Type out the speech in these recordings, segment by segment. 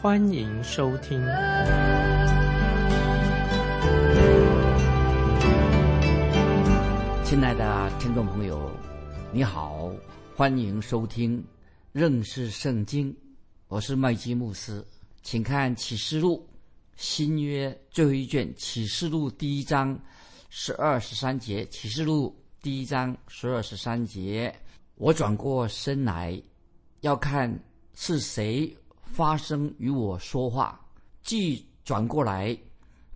欢迎收听。亲爱的听众朋友，你好，欢迎收听认识圣经，我是麦基牧师，请看启示录新约最后一卷启示录第一章。十二十三节，启示录第一章十二十三节。我转过身来，要看是谁发声与我说话。既转过来，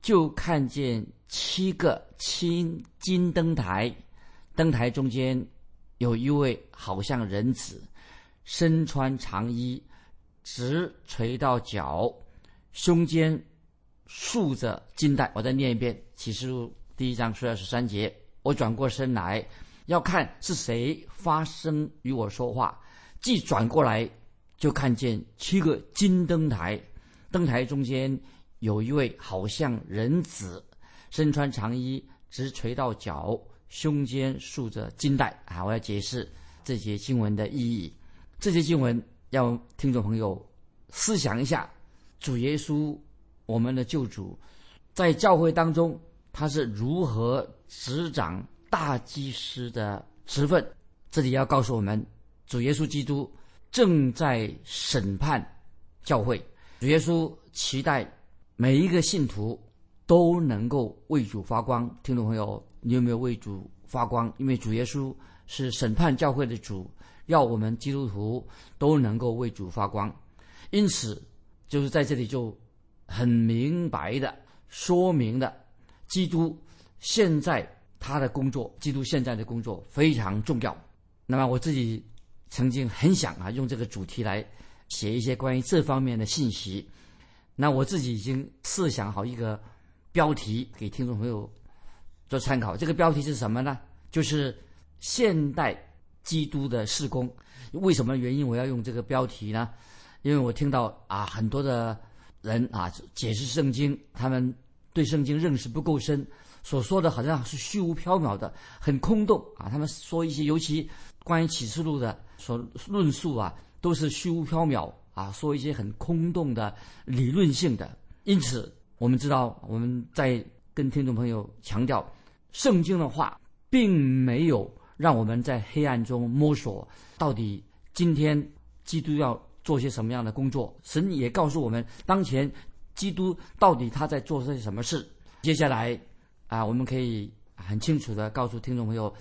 就看见七个青金灯台，灯台中间有一位好像人子，身穿长衣，直垂到脚，胸间竖着金带。我再念一遍，启示录。第一章十二十三节，我转过身来，要看是谁发声与我说话。既转过来，就看见七个金灯台，灯台中间有一位好像人子，身穿长衣，直垂到脚，胸间束着金带。啊，我要解释这些经文的意义。这些经文要听众朋友思想一下，主耶稣，我们的救主，在教会当中。他是如何执掌大祭司的职分？这里要告诉我们，主耶稣基督正在审判教会。主耶稣期待每一个信徒都能够为主发光。听众朋友，你有没有为主发光？因为主耶稣是审判教会的主，要我们基督徒都能够为主发光。因此，就是在这里就很明白的说明了。基督现在他的工作，基督现在的工作非常重要。那么我自己曾经很想啊，用这个主题来写一些关于这方面的信息。那我自己已经设想好一个标题给听众朋友做参考。这个标题是什么呢？就是现代基督的事工。为什么原因我要用这个标题呢？因为我听到啊很多的人啊解释圣经，他们。对圣经认识不够深，所说的好像是虚无缥缈的，很空洞啊。他们说一些，尤其关于启示录的所论述啊，都是虚无缥缈啊，说一些很空洞的理论性的。因此，我们知道我们在跟听众朋友强调，圣经的话并没有让我们在黑暗中摸索到底今天基督要做些什么样的工作。神也告诉我们，当前。基督到底他在做些什么事？接下来啊，我们可以很清楚的告诉听众朋友，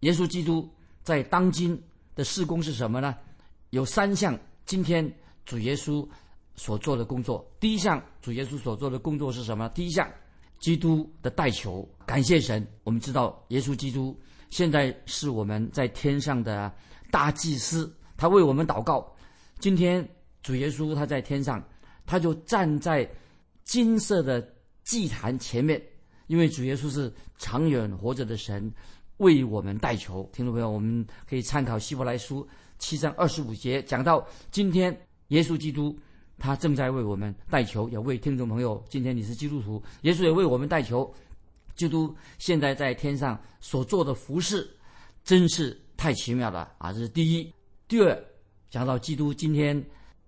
耶稣基督在当今的事工是什么呢？有三项，今天主耶稣所做的工作。第一项，主耶稣所做的工作是什么？第一项，基督的代求，感谢神。我们知道，耶稣基督现在是我们在天上的大祭司，他为我们祷告。今天主耶稣他在天上。他就站在金色的祭坛前面，因为主耶稣是长远活着的神，为我们代求。听众朋友，我们可以参考希伯来书七章二十五节，讲到今天耶稣基督他正在为我们代求，也为听众朋友，今天你是基督徒，耶稣也为我们代求。基督现在在天上所做的服饰，真是太奇妙了啊！这是第一。第二，讲到基督今天。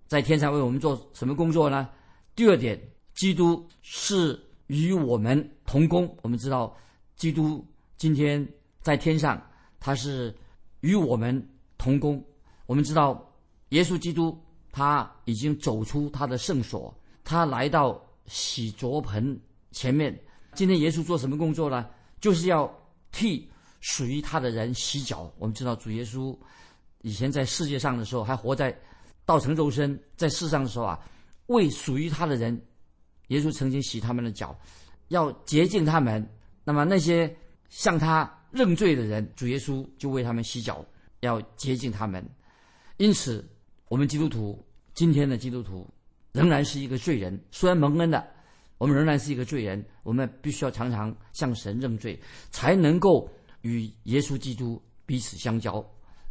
在天上为我们做什么工作呢？第二点，基督是与我们同工。我们知道，基督今天在天上，他是与我们同工。我们知道，耶稣基督他已经走出他的圣所，他来到洗濯盆前面。今天耶稣做什么工作呢？就是要替属于他的人洗脚。我们知道，主耶稣以前在世界上的时候，还活在。道成肉身在世上的时候啊，为属于他的人，耶稣曾经洗他们的脚，要洁净他们。那么那些向他认罪的人，主耶稣就为他们洗脚，要洁净他们。因此，我们基督徒今天的基督徒仍然是一个罪人，虽然蒙恩的，我们仍然是一个罪人，我们必须要常常向神认罪，才能够与耶稣基督彼此相交。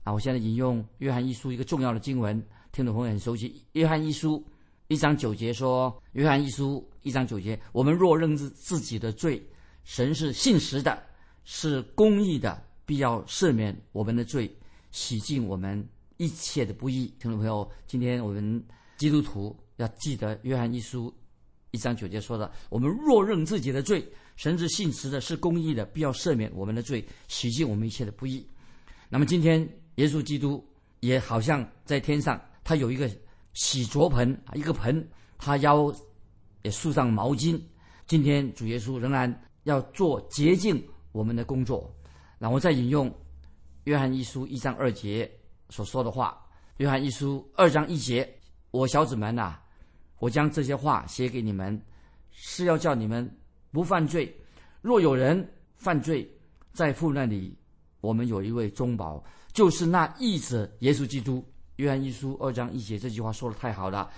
啊，我现在引用约翰一书一个重要的经文，听众朋友很熟悉。约翰一书一章九节说：“约翰一书一章九节，我们若认自自己的罪，神是信实的，是公义的，必要赦免我们的罪，洗净我们一切的不义。”听众朋友，今天我们基督徒要记得约翰一书。一章九节说的：“我们若认自己的罪，神是信实的，是公义的，必要赦免我们的罪，洗净我们一切的不义。”那么今天耶稣基督也好像在天上，他有一个洗濯盆啊，一个盆，他腰也束上毛巾。今天主耶稣仍然要做洁净我们的工作。然后再引用约翰一书一章二节所说的话：“约翰一书二章一节，我小子们呐。”我将这些话写给你们，是要叫你们不犯罪。若有人犯罪，在父那里，我们有一位中保，就是那义子耶稣基督。约翰一书二章一节这句话说的太好了。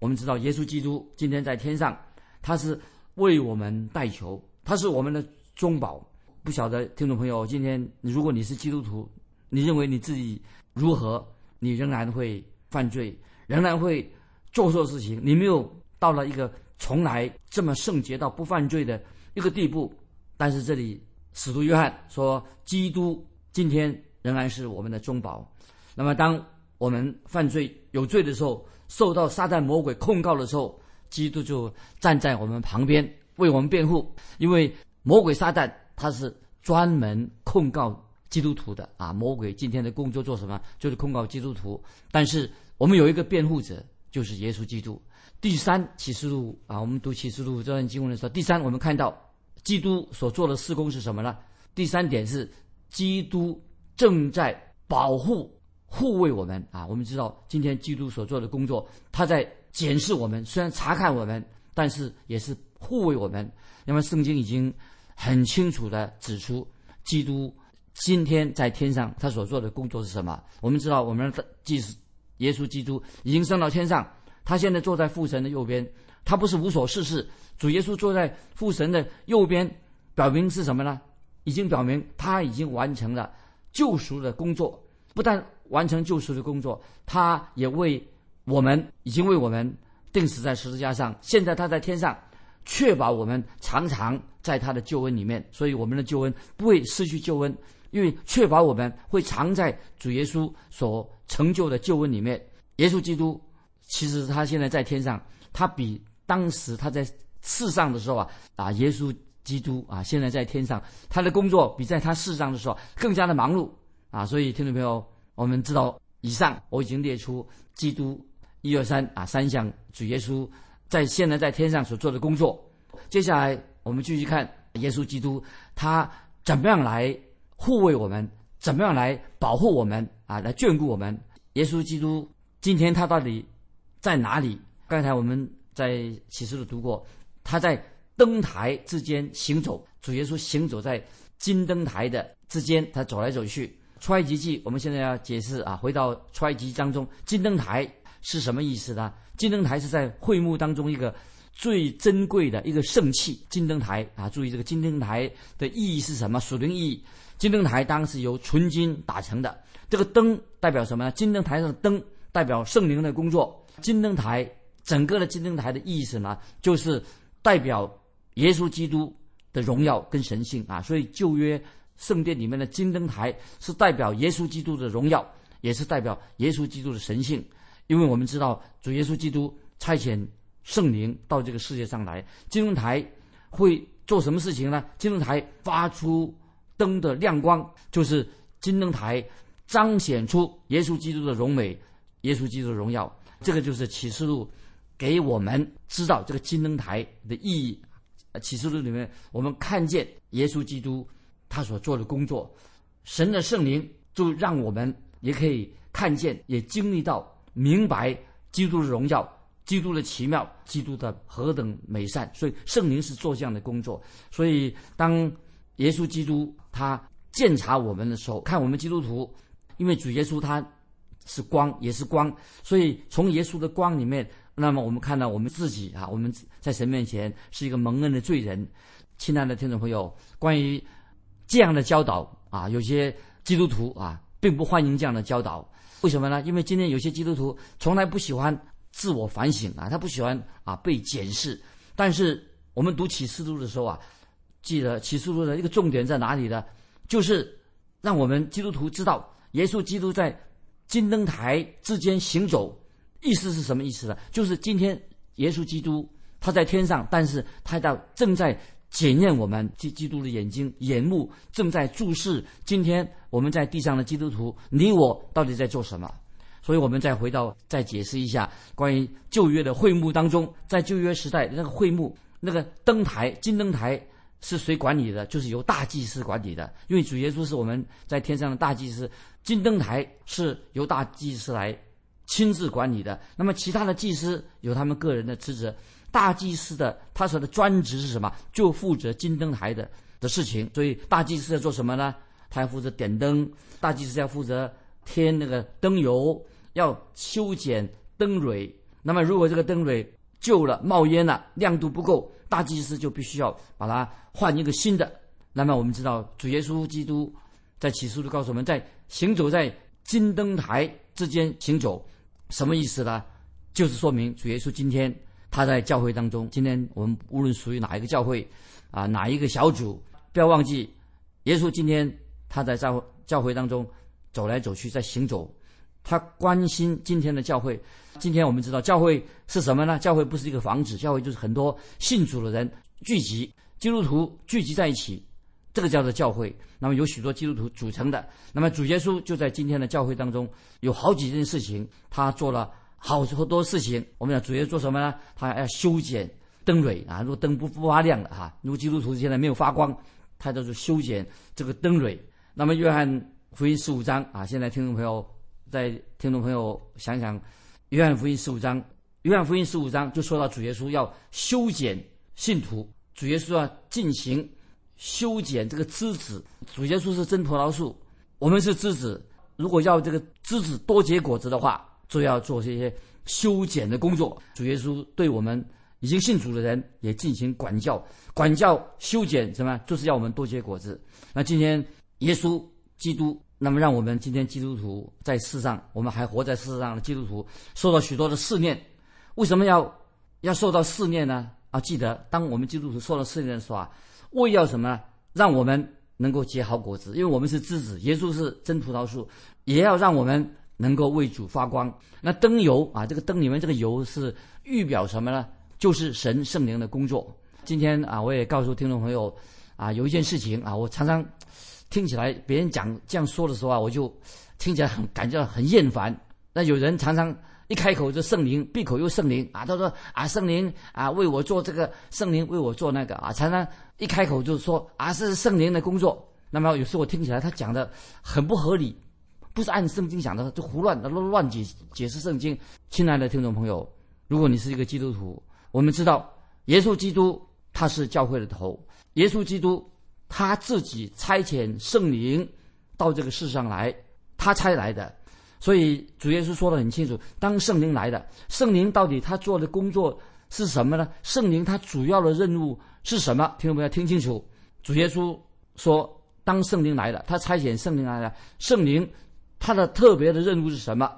我们知道耶稣基督今天在天上，他是为我们代求，他是我们的中保。不晓得听众朋友，今天如果你是基督徒，你认为你自己如何？你仍然会犯罪，仍然会。做错事情，你没有到了一个从来这么圣洁到不犯罪的一个地步。但是这里使徒约翰说，基督今天仍然是我们的中保。那么当我们犯罪有罪的时候，受到撒旦魔鬼控告的时候，基督就站在我们旁边为我们辩护。因为魔鬼撒旦他是专门控告基督徒的啊，魔鬼今天的工作做什么？就是控告基督徒。但是我们有一个辩护者。就是耶稣基督。第三启示录啊，我们读启示录这段经文的时候，第三我们看到基督所做的事工是什么呢？第三点是基督正在保护、护卫我们啊。我们知道今天基督所做的工作，他在检视我们，虽然查看我们，但是也是护卫我们。那么圣经已经很清楚的指出，基督今天在天上他所做的工作是什么？我们知道，我们的即使。耶稣基督已经升到天上，他现在坐在父神的右边。他不是无所事事，主耶稣坐在父神的右边，表明是什么呢？已经表明他已经完成了救赎的工作。不但完成救赎的工作，他也为我们已经为我们钉死在十字架上。现在他在天上，确保我们常常在他的救恩里面。所以我们的救恩不会失去救恩，因为确保我们会藏在主耶稣所。成就的救恩里面，耶稣基督其实他现在在天上，他比当时他在世上的时候啊啊，耶稣基督啊，现在在天上，他的工作比在他世上的时候更加的忙碌啊。所以听众朋友，我们知道以上我已经列出基督一二三啊三项主耶稣在现在在天上所做的工作。接下来我们继续看耶稣基督他怎么样来护卫我们。怎么样来保护我们啊？来眷顾我们？耶稣基督今天他到底在哪里？刚才我们在启示录读过，他在灯台之间行走。主耶稣行走在金灯台的之间，他走来走去。出埃及记，我们现在要解释啊，回到出埃及当中，金灯台是什么意思呢？金灯台是在会幕当中一个最珍贵的一个圣器。金灯台啊，注意这个金灯台的意义是什么？属灵意义。金灯台当时由纯金打成的，这个灯代表什么呢？金灯台上的灯代表圣灵的工作。金灯台整个的金灯台的意思呢，就是代表耶稣基督的荣耀跟神性啊。所以旧约圣殿里面的金灯台是代表耶稣基督的荣耀，也是代表耶稣基督的神性。因为我们知道主耶稣基督差遣圣灵到这个世界上来，金灯台会做什么事情呢？金灯台发出。灯的亮光就是金灯台，彰显出耶稣基督的荣美，耶稣基督的荣耀。这个就是启示录给我们知道这个金灯台的意义。启示录里面，我们看见耶稣基督他所做的工作，神的圣灵就让我们也可以看见，也经历到明白基督的荣耀、基督的奇妙、基督的何等美善。所以圣灵是做这样的工作。所以当耶稣基督他鉴察我们的时候，看我们基督徒，因为主耶稣他是光，也是光，所以从耶稣的光里面，那么我们看到我们自己啊，我们在神面前是一个蒙恩的罪人。亲爱的听众朋友，关于这样的教导啊，有些基督徒啊，并不欢迎这样的教导。为什么呢？因为今天有些基督徒从来不喜欢自我反省啊，他不喜欢啊被检视。但是我们读启示录的时候啊，记得启示录的一个重点在哪里呢？就是让我们基督徒知道，耶稣基督在金灯台之间行走，意思是什么意思呢？就是今天耶稣基督他在天上，但是他到正在。检验我们基基督的眼睛眼目正在注视今天我们在地上的基督徒，你我到底在做什么？所以我们再回到再解释一下关于旧约的会幕当中，在旧约时代那个会幕那个灯台金灯台是谁管理的？就是由大祭司管理的，因为主耶稣是我们在天上的大祭司，金灯台是由大祭司来亲自管理的。那么其他的祭司有他们个人的职责。大祭司的他所的专职是什么？就负责金灯台的的事情。所以大祭司要做什么呢？他要负责点灯。大祭司要负责添那个灯油，要修剪灯蕊。那么如果这个灯蕊旧了、冒烟了、亮度不够，大祭司就必须要把它换一个新的。那么我们知道，主耶稣基督在启示录告诉我们在行走在金灯台之间行走，什么意思呢？就是说明主耶稣今天。他在教会当中，今天我们无论属于哪一个教会，啊，哪一个小组，不要忘记，耶稣今天他在教教会当中走来走去，在行走，他关心今天的教会。今天我们知道教会是什么呢？教会不是一个房子，教会就是很多信主的人聚集，基督徒聚集在一起，这个叫做教会。那么有许多基督徒组成的。那么主耶稣就在今天的教会当中，有好几件事情，他做了。好多事情，我们讲主耶稣做什么呢？他要修剪灯蕊啊，如果灯不不发亮了哈，如果基督徒现在没有发光，他就是修剪这个灯蕊。那么约翰福音十五章啊，现在听众朋友在听众朋友想想，约翰福音十五章，约翰福音十五章就说到主耶稣要修剪信徒，主耶稣要进行修剪这个枝子。主耶稣是真葡萄树，我们是枝子，如果要这个枝子多结果子的话。就要做这些修剪的工作。主耶稣对我们已经信主的人也进行管教、管教、修剪，什么？就是要我们多结果子。那今天耶稣基督，那么让我们今天基督徒在世上，我们还活在世上的基督徒，受到许多的试炼。为什么要要受到试炼呢？啊，记得当我们基督徒受到试炼的时候啊，为要什么呢？让我们能够结好果子，因为我们是枝子，耶稣是真葡萄树，也要让我们。能够为主发光，那灯油啊，这个灯里面这个油是预表什么呢？就是神圣灵的工作。今天啊，我也告诉听众朋友，啊，有一件事情啊，我常常听起来别人讲这样说的时候啊，我就听起来很感觉很厌烦。那有人常常一开口就圣灵，闭口又圣灵啊，他说啊，圣灵啊为我做这个，圣灵为我做那个啊，常常一开口就说啊是圣灵的工作。那么有时候我听起来他讲的很不合理。不是按圣经讲的，就胡乱乱乱解解释圣经。亲爱的听众朋友，如果你是一个基督徒，我们知道耶稣基督他是教会的头，耶稣基督他自己差遣圣灵到这个世上来，他差来的。所以主耶稣说的很清楚，当圣灵来的，圣灵到底他做的工作是什么呢？圣灵他主要的任务是什么？听众朋友听清楚，主耶稣说，当圣灵来了，他差遣圣灵来了，圣灵。他的特别的任务是什么？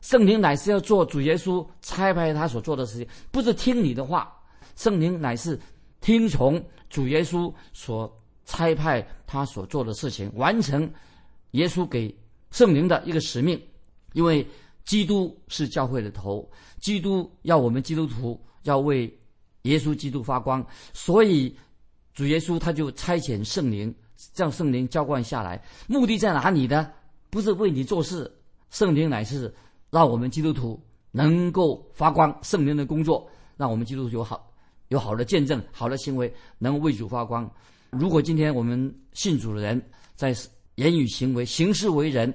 圣灵乃是要做主耶稣差派他所做的事情，不是听你的话。圣灵乃是听从主耶稣所差派他所做的事情，完成耶稣给圣灵的一个使命。因为基督是教会的头，基督要我们基督徒要为耶稣基督发光，所以主耶稣他就差遣圣灵，让圣灵浇灌下来。目的在哪里呢？不是为你做事，圣灵乃是让我们基督徒能够发光。圣灵的工作，让我们基督徒有好有好的见证、好的行为，能为主发光。如果今天我们信主的人在言语行为、行事为人，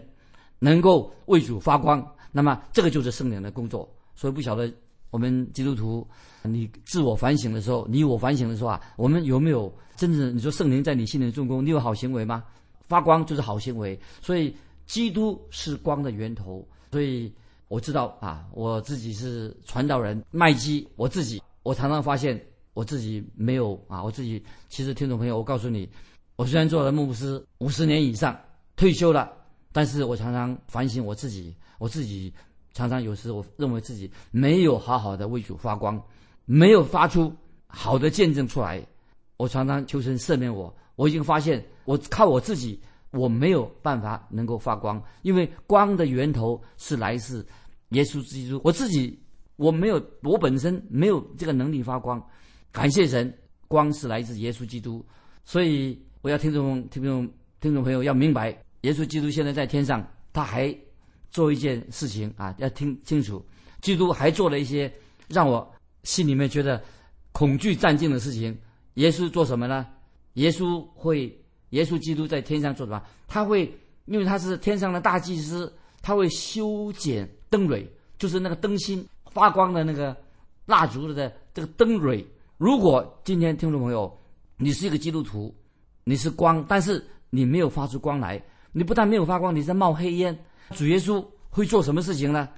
能够为主发光，那么这个就是圣灵的工作。所以不晓得我们基督徒，你自我反省的时候，你我反省的时候啊，我们有没有真正你说圣灵在你心里做工？你有好行为吗？发光就是好行为，所以。基督是光的源头，所以我知道啊，我自己是传道人麦基，我自己我常常发现我自己没有啊，我自己其实听众朋友，我告诉你，我虽然做了牧师五十年以上，退休了，但是我常常反省我自己，我自己常常有时我认为自己没有好好的为主发光，没有发出好的见证出来，我常常求神赦免我，我已经发现我靠我自己。我没有办法能够发光，因为光的源头是来自耶稣基督。我自己我没有，我本身没有这个能力发光。感谢神，光是来自耶稣基督。所以我要听众、听众、听众朋友要明白，耶稣基督现在在天上，他还做一件事情啊，要听清楚。基督还做了一些让我心里面觉得恐惧战惊的事情。耶稣做什么呢？耶稣会。耶稣基督在天上做什么？他会，因为他是天上的大祭司，他会修剪灯蕊，就是那个灯芯发光的那个蜡烛的这个灯蕊。如果今天听众朋友，你是一个基督徒，你是光，但是你没有发出光来，你不但没有发光，你在冒黑烟。主耶稣会做什么事情呢？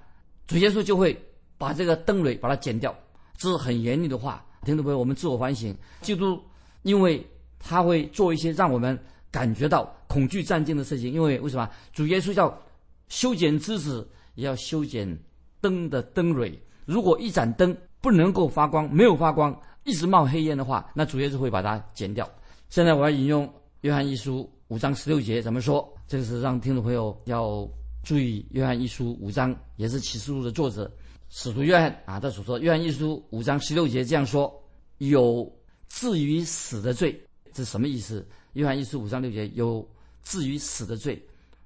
主耶稣就会把这个灯蕊把它剪掉，这是很严厉的话。听众朋友，我们自我反省，基督因为。他会做一些让我们感觉到恐惧战惊的事情，因为为什么？主耶稣要修剪枝子，也要修剪灯的灯蕊。如果一盏灯不能够发光，没有发光，一直冒黑烟的话，那主耶稣会把它剪掉。现在我要引用约翰一书五章十六节怎么说？这个是让听众朋友要注意。约翰一书五章也是启示录的作者使徒约翰啊，他所说。约翰一书五章十六节这样说：有至于死的罪。这什么意思？约翰一书五章六节有至于死的罪，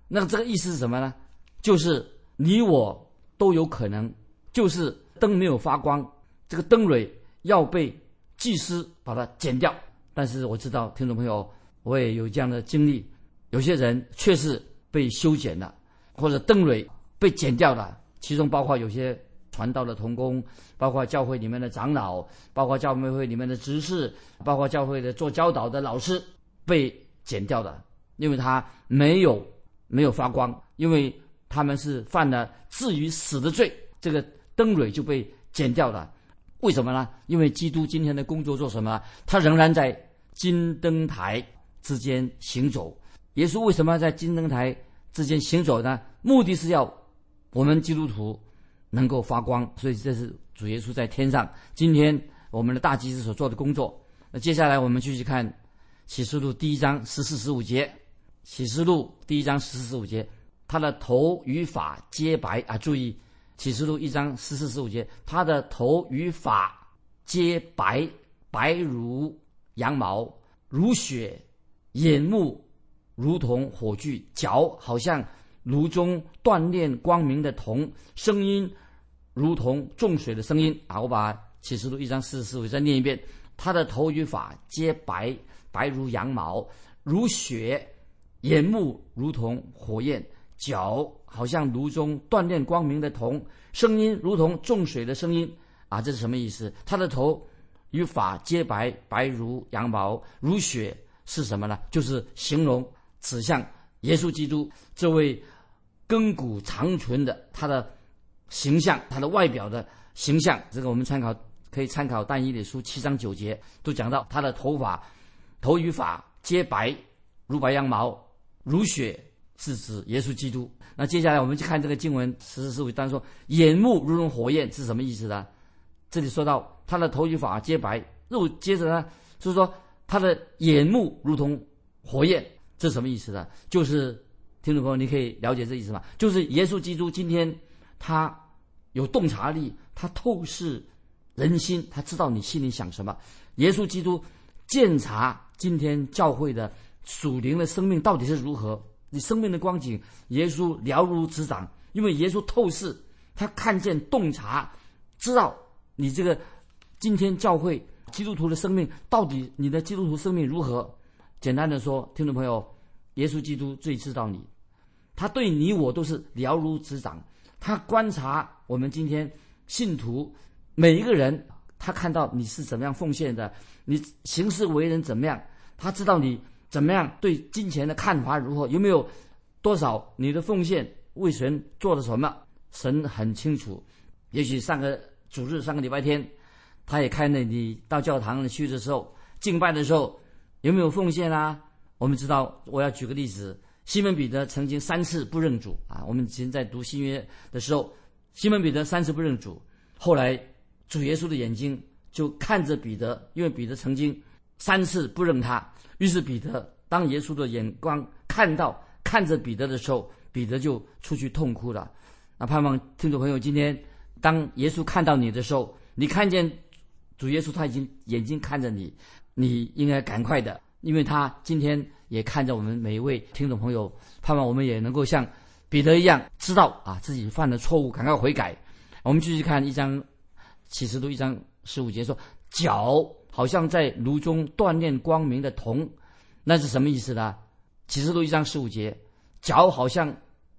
那这个意思是什么呢？就是你我都有可能，就是灯没有发光，这个灯蕊要被祭司把它剪掉。但是我知道听众朋友，我也有这样的经历，有些人确实被修剪了，或者灯蕊被剪掉了，其中包括有些。传道的童工，包括教会里面的长老，包括教会会里面的执事，包括教会的做教导的老师，被剪掉的，因为他没有没有发光，因为他们是犯了至于死的罪，这个灯蕊就被剪掉了。为什么呢？因为基督今天的工作做什么？他仍然在金灯台之间行走。耶稣为什么要在金灯台之间行走呢？目的是要我们基督徒。能够发光，所以这是主耶稣在天上。今天我们的大祭司所做的工作。那接下来我们继续看启示录第一章十四十五节。启示录第一章十四十五节，他的头与发皆白啊！注意，启示录一章十四十五节，他的头与发皆白，白如羊毛，如雪；眼目如同火炬，脚好像炉中锻炼光明的铜，声音。如同重水的声音啊！我把启示录一章四十四节再念一遍：他的头与发皆白，白如羊毛，如雪；眼目如同火焰，脚好像炉中锻炼光明的铜，声音如同重水的声音啊！这是什么意思？他的头与发皆白，白如羊毛，如雪是什么呢？就是形容指向耶稣基督这位亘古长存的他的。形象，他的外表的形象，这个我们参考可以参考《但以理书》七章九节，都讲到他的头发，头与发皆白，如白羊毛，如雪，是指耶稣基督。那接下来我们去看这个经文十四十五当说眼目如同火焰是什么意思呢？这里说到他的头与发皆白，又接着呢，就是说他的眼目如同火焰，这什么意思呢？就是听众朋友，你可以了解这意思吗？就是耶稣基督今天。他有洞察力，他透视人心，他知道你心里想什么。耶稣基督鉴察今天教会的属灵的生命到底是如何，你生命的光景，耶稣了如指掌。因为耶稣透视，他看见洞察，知道你这个今天教会基督徒的生命到底你的基督徒生命如何。简单的说，听众朋友，耶稣基督最知道你，他对你我都是了如指掌。他观察我们今天信徒每一个人，他看到你是怎么样奉献的，你行事为人怎么样，他知道你怎么样对金钱的看法如何，有没有多少你的奉献为神做了什么，神很清楚。也许上个主日、上个礼拜天，他也看着你到教堂去的时候，敬拜的时候有没有奉献啊？我们知道，我要举个例子，西门彼得曾经三次不认主啊。我们以前在读新约的时候，西门彼得三次不认主，后来主耶稣的眼睛就看着彼得，因为彼得曾经三次不认他，于是彼得当耶稣的眼光看到看着彼得的时候，彼得就出去痛哭了。那盼望听众朋友今天。当耶稣看到你的时候，你看见主耶稣他已经眼睛看着你，你应该赶快的，因为他今天也看着我们每一位听众朋友，盼望我们也能够像彼得一样，知道啊自己犯的错误，赶快悔改。我们继续看一章启示录一章十五节说，脚好像在炉中锻炼光明的铜，那是什么意思呢？启示录一章十五节，脚好像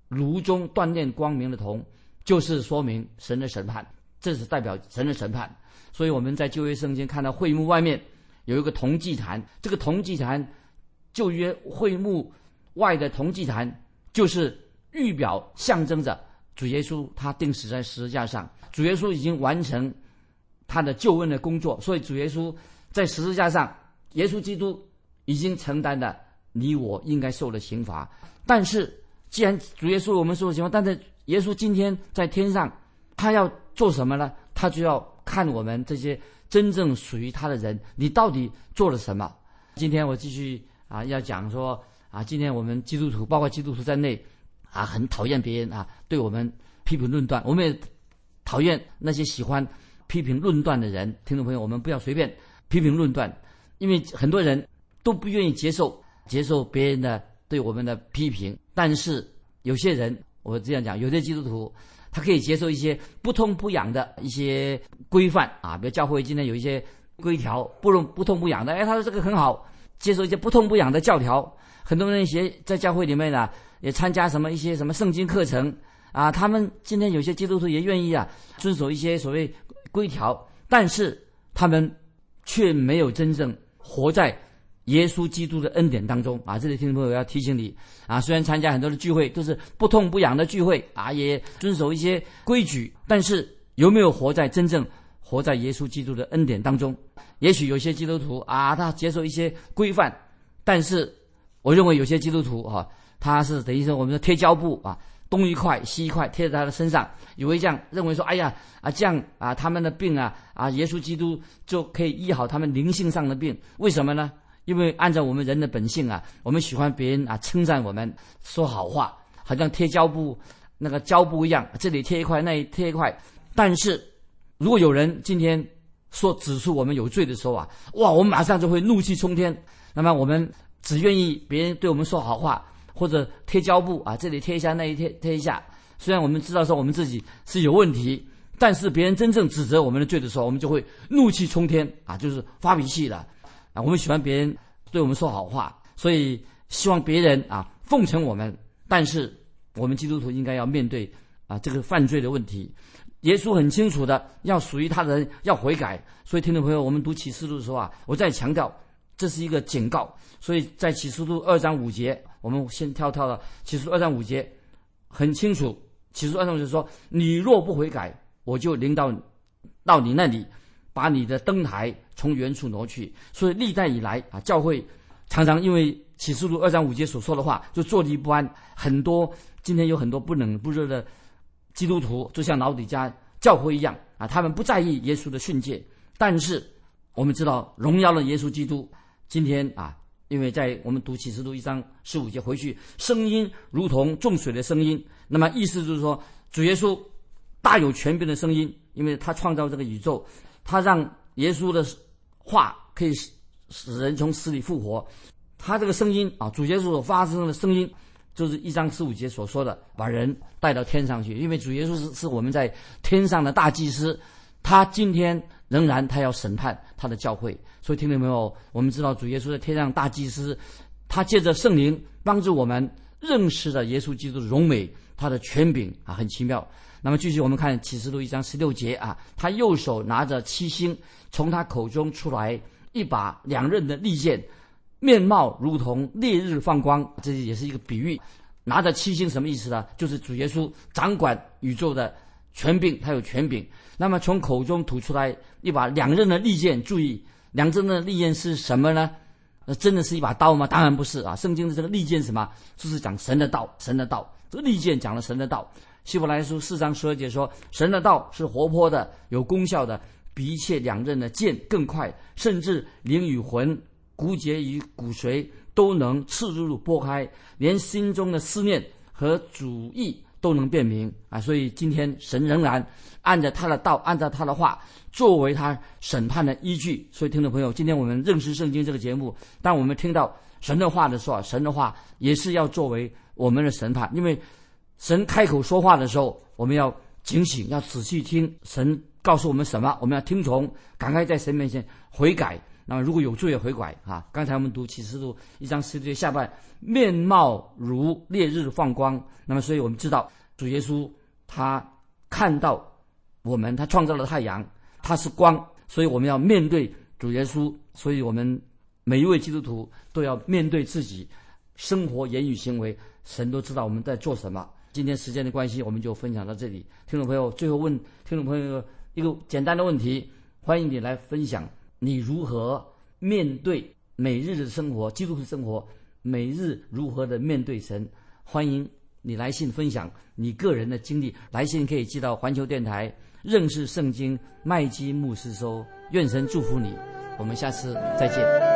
炉中锻炼光明的铜。就是说明神的审判，这是代表神的审判。所以我们在旧约圣经看到会幕外面有一个铜祭坛，这个铜祭坛，旧约会幕外的铜祭坛，就是预表象征着主耶稣他钉死在十字架上，主耶稣已经完成他的救恩的工作。所以主耶稣在十字架上，耶稣基督已经承担了你我应该受的刑罚。但是既然主耶稣我们受的刑罚，但是耶稣今天在天上，他要做什么呢？他就要看我们这些真正属于他的人，你到底做了什么？今天我继续啊，要讲说啊，今天我们基督徒，包括基督徒在内，啊，很讨厌别人啊，对我们批评论断，我们也讨厌那些喜欢批评论断的人。听众朋友，我们不要随便批评论断，因为很多人都不愿意接受接受别人的对我们的批评，但是有些人。我这样讲，有些基督徒他可以接受一些不痛不痒的一些规范啊，比如教会今天有一些规条，不痛不痛不痒的，哎，他说这个很好，接受一些不痛不痒的教条。很多人学在教会里面呢，也参加什么一些什么圣经课程啊，他们今天有些基督徒也愿意啊，遵守一些所谓规条，但是他们却没有真正活在。耶稣基督的恩典当中啊，这里听众朋友要提醒你啊，虽然参加很多的聚会都是不痛不痒的聚会啊，也遵守一些规矩，但是有没有活在真正活在耶稣基督的恩典当中？也许有些基督徒啊，他接受一些规范，但是我认为有些基督徒哈，他是等于说我们的贴胶布啊，东一块西一块贴在他的身上，以为这样认为说，哎呀啊这样啊他们的病啊啊耶稣基督就可以医好他们灵性上的病，为什么呢？因为按照我们人的本性啊，我们喜欢别人啊称赞我们，说好话，好像贴胶布那个胶布一样，这里贴一块，那里贴一块。但是，如果有人今天说指出我们有罪的时候啊，哇，我们马上就会怒气冲天。那么我们只愿意别人对我们说好话，或者贴胶布啊，这里贴一下，那里贴贴一下。虽然我们知道说我们自己是有问题，但是别人真正指责我们的罪的时候，我们就会怒气冲天啊，就是发脾气了。啊，我们喜欢别人对我们说好话，所以希望别人啊奉承我们。但是我们基督徒应该要面对啊这个犯罪的问题。耶稣很清楚的要属于他的人要悔改。所以听众朋友，我们读启示录的时候啊，我再强调这是一个警告。所以在启示录二章五节，我们先跳跳了启示录二章五节，很清楚。启示录二章五节说：“你若不悔改，我就领到到你那里。”把你的灯台从原处挪去，所以历代以来啊，教会常常因为启示录二章五节所说的话，就坐立不安。很多今天有很多不冷不热的基督徒，就像老底家教会一样啊，他们不在意耶稣的训诫。但是我们知道，荣耀了耶稣基督。今天啊，因为在我们读启示录一章十五节回去，声音如同众水的声音，那么意思就是说，主耶稣大有权柄的声音，因为他创造这个宇宙。他让耶稣的话可以使使人从死里复活，他这个声音啊，主耶稣所发生的声音，就是一章十五节所说的，把人带到天上去。因为主耶稣是是我们在天上的大祭司，他今天仍然他要审判他的教会。所以听到没有？我们知道主耶稣在天上大祭司，他借着圣灵帮助我们认识了耶稣基督的荣美，他的权柄啊，很奇妙。那么继续，我们看启示录一章十六节啊，他右手拿着七星，从他口中出来一把两刃的利剑，面貌如同烈日放光，这也是一个比喻。拿着七星什么意思呢？就是主耶稣掌管宇宙的权柄，他有权柄。那么从口中吐出来一把两刃的利剑，注意，两刃的利剑是什么呢？那真的是一把刀吗？当然不是啊！圣经的这个利剑什么？就是讲神的道，神的道。这个利剑讲了神的道。希伯来书四章十二节说，神的道是活泼的，有功效的，比一切两刃的剑更快，甚至灵与魂、骨节与骨髓都能刺入剥开，连心中的思念和主意都能辨明啊！所以今天神仍然按照他的道，按照他的话作为他审判的依据。所以听众朋友，今天我们认识圣经这个节目，当我们听到神的话的时候，神的话也是要作为我们的审判，因为。神开口说话的时候，我们要警醒，要仔细听神告诉我们什么，我们要听从，赶快在神面前悔改。那么如果有罪也悔改啊！刚才我们读启示录一章十节下半，面貌如烈日放光。那么，所以我们知道主耶稣他看到我们，他创造了太阳，他是光，所以我们要面对主耶稣。所以我们每一位基督徒都要面对自己生活、言语、行为，神都知道我们在做什么。今天时间的关系，我们就分享到这里。听众朋友，最后问听众朋友一个简单的问题：欢迎你来分享你如何面对每日的生活、基督徒生活，每日如何的面对神。欢迎你来信分享你个人的经历，来信可以寄到环球电台认识圣经麦基牧师收。愿神祝福你，我们下次再见。